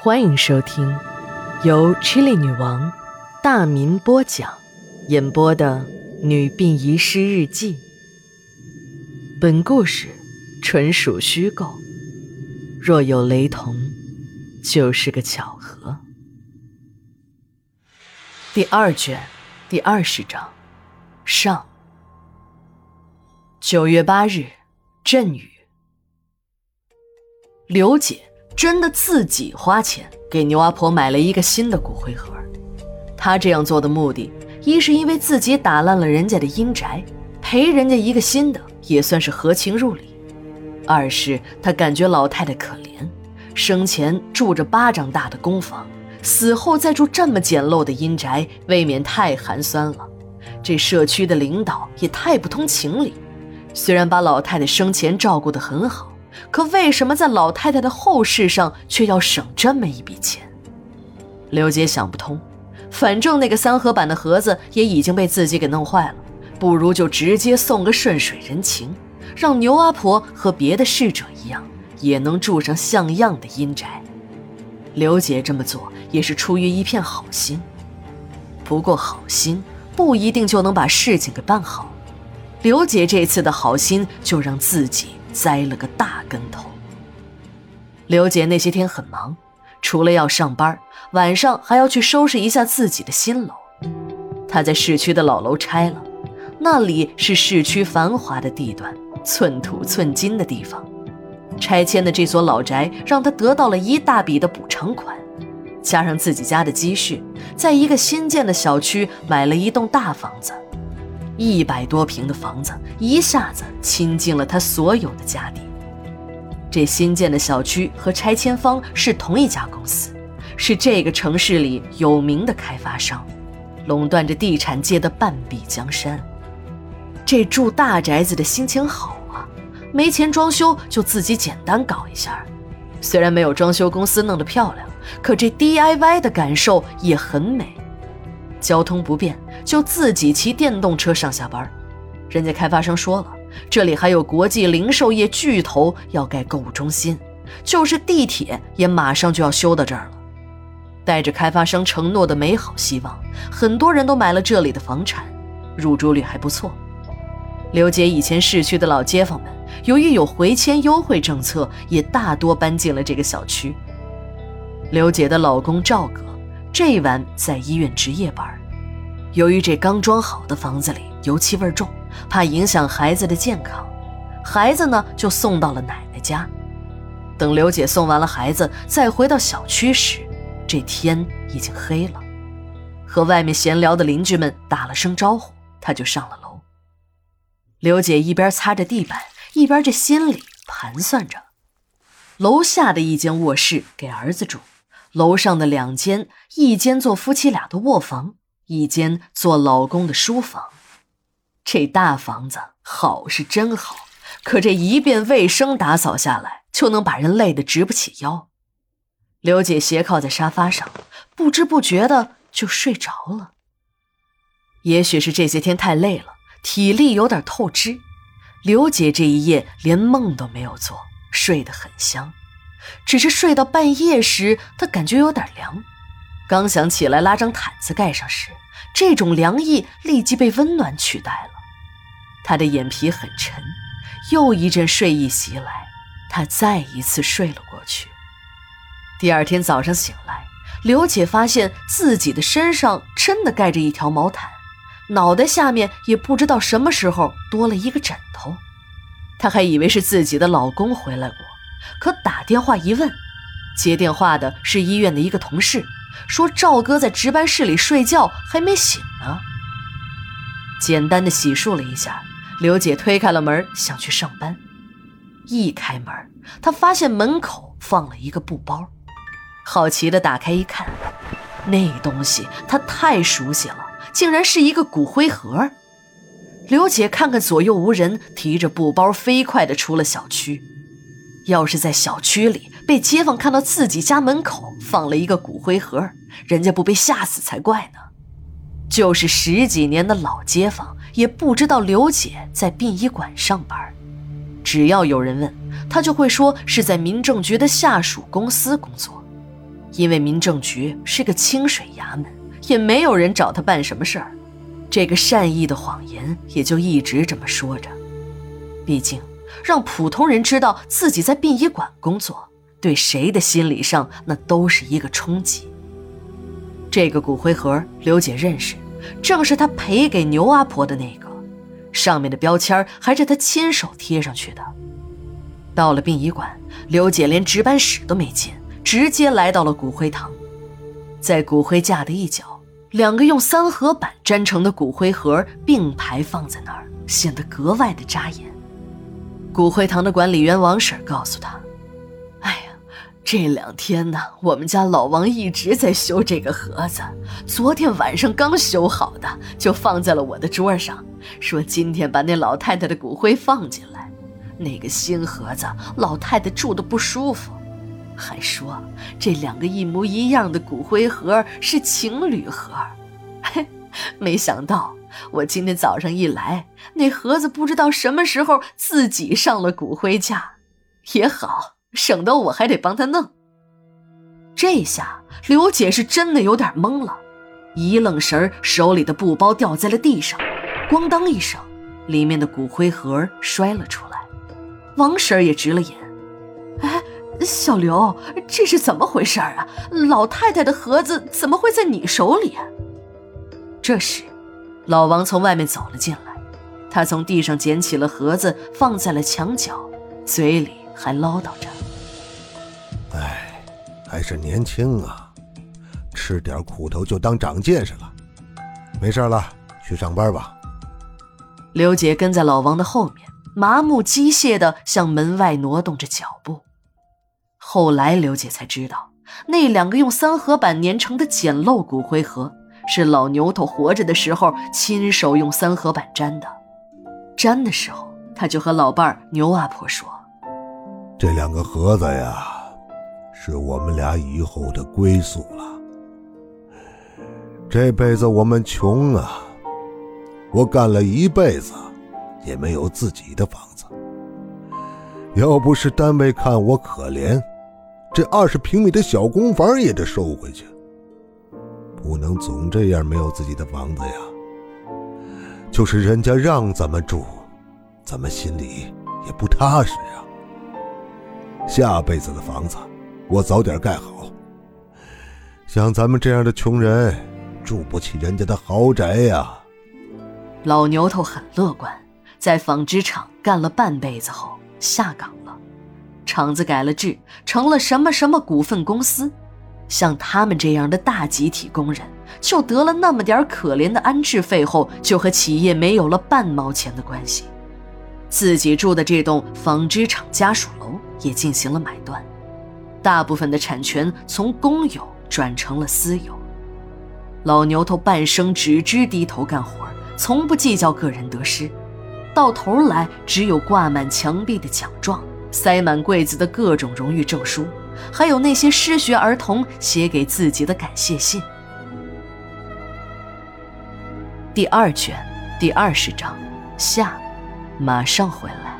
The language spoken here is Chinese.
欢迎收听由 Chili 女王大民播讲、演播的《女病遗失日记》。本故事纯属虚构，若有雷同，就是个巧合。第二卷第二十章上。九月八日，阵雨。刘姐真的自己花钱给牛阿婆买了一个新的骨灰盒。她这样做的目的，一是因为自己打烂了人家的阴宅，赔人家一个新的也算是合情入理；二是她感觉老太太可怜，生前住着巴掌大的公房，死后再住这么简陋的阴宅，未免太寒酸了。这社区的领导也太不通情理。虽然把老太太生前照顾得很好，可为什么在老太太的后事上却要省这么一笔钱？刘姐想不通。反正那个三合板的盒子也已经被自己给弄坏了，不如就直接送个顺水人情，让牛阿婆和别的逝者一样，也能住上像样的阴宅。刘姐这么做也是出于一片好心，不过好心不一定就能把事情给办好。刘姐这次的好心，就让自己栽了个大跟头。刘姐那些天很忙，除了要上班，晚上还要去收拾一下自己的新楼。她在市区的老楼拆了，那里是市区繁华的地段，寸土寸金的地方。拆迁的这所老宅，让她得到了一大笔的补偿款，加上自己家的积蓄，在一个新建的小区买了一栋大房子。一百多平的房子一下子倾尽了他所有的家底。这新建的小区和拆迁方是同一家公司，是这个城市里有名的开发商，垄断着地产界的半壁江山。这住大宅子的心情好啊，没钱装修就自己简单搞一下。虽然没有装修公司弄得漂亮，可这 DIY 的感受也很美。交通不便，就自己骑电动车上下班。人家开发商说了，这里还有国际零售业巨头要盖购物中心，就是地铁也马上就要修到这儿了。带着开发商承诺的美好希望，很多人都买了这里的房产，入住率还不错。刘姐以前市区的老街坊们，由于有回迁优惠政策，也大多搬进了这个小区。刘姐的老公赵哥。这晚在医院值夜班，由于这刚装好的房子里油漆味重，怕影响孩子的健康，孩子呢就送到了奶奶家。等刘姐送完了孩子，再回到小区时，这天已经黑了。和外面闲聊的邻居们打了声招呼，她就上了楼。刘姐一边擦着地板，一边这心里盘算着：楼下的一间卧室给儿子住。楼上的两间，一间做夫妻俩的卧房，一间做老公的书房。这大房子好是真好，可这一遍卫生打扫下来，就能把人累得直不起腰。刘姐斜靠在沙发上，不知不觉的就睡着了。也许是这些天太累了，体力有点透支，刘姐这一夜连梦都没有做，睡得很香。只是睡到半夜时，她感觉有点凉，刚想起来拉张毯子盖上时，这种凉意立即被温暖取代了。她的眼皮很沉，又一阵睡意袭来，她再一次睡了过去。第二天早上醒来，刘姐发现自己的身上真的盖着一条毛毯，脑袋下面也不知道什么时候多了一个枕头，她还以为是自己的老公回来过。可打电话一问，接电话的是医院的一个同事，说赵哥在值班室里睡觉，还没醒呢。简单的洗漱了一下，刘姐推开了门，想去上班。一开门，她发现门口放了一个布包，好奇的打开一看，那东西她太熟悉了，竟然是一个骨灰盒。刘姐看看左右无人，提着布包飞快的出了小区。要是在小区里被街坊看到自己家门口放了一个骨灰盒，人家不被吓死才怪呢。就是十几年的老街坊也不知道刘姐在殡仪馆上班，只要有人问，她就会说是在民政局的下属公司工作。因为民政局是个清水衙门，也没有人找他办什么事儿，这个善意的谎言也就一直这么说着。毕竟，让普通人知道自己在殡仪馆工作，对谁的心理上那都是一个冲击。这个骨灰盒，刘姐认识，正是她赔给牛阿婆的那个，上面的标签还是她亲手贴上去的。到了殡仪馆，刘姐连值班室都没进，直接来到了骨灰堂，在骨灰架的一角，两个用三合板粘成的骨灰盒并排放在那儿，显得格外的扎眼。骨灰堂的管理员王婶告诉他：“哎呀，这两天呢，我们家老王一直在修这个盒子，昨天晚上刚修好的，就放在了我的桌上，说今天把那老太太的骨灰放进来。”那个新盒子，老太太住的不舒服，还说这两个一模一样的骨灰盒是情侣盒。嘿，没想到我今天早上一来，那盒子不知道什么时候自己上了骨灰架，也好，省得我还得帮他弄。这下刘姐是真的有点懵了，一愣神手里的布包掉在了地上，咣当一声，里面的骨灰盒摔了出来。王婶儿也直了眼，哎，小刘，这是怎么回事啊？老太太的盒子怎么会在你手里？这时，老王从外面走了进来，他从地上捡起了盒子，放在了墙角，嘴里还唠叨着：“哎，还是年轻啊，吃点苦头就当长见识了。没事了，去上班吧。”刘姐跟在老王的后面。麻木机械地向门外挪动着脚步。后来，刘姐才知道，那两个用三合板粘成的简陋骨灰盒，是老牛头活着的时候亲手用三合板粘的。粘的时候，他就和老伴儿牛阿婆说：“这两个盒子呀，是我们俩以后的归宿了。这辈子我们穷啊，我干了一辈子。”也没有自己的房子，要不是单位看我可怜，这二十平米的小公房也得收回去。不能总这样没有自己的房子呀。就是人家让咱们住，咱们心里也不踏实呀。下辈子的房子，我早点盖好。像咱们这样的穷人，住不起人家的豪宅呀。老牛头很乐观。在纺织厂干了半辈子后下岗了，厂子改了制，成了什么什么股份公司。像他们这样的大集体工人，就得了那么点可怜的安置费后，就和企业没有了半毛钱的关系。自己住的这栋纺织厂家属楼也进行了买断，大部分的产权从公有转成了私有。老牛头半生只知低头干活，从不计较个人得失。到头来，只有挂满墙壁的奖状，塞满柜子的各种荣誉证书，还有那些失学儿童写给自己的感谢信。第二卷第二十章，下，马上回来。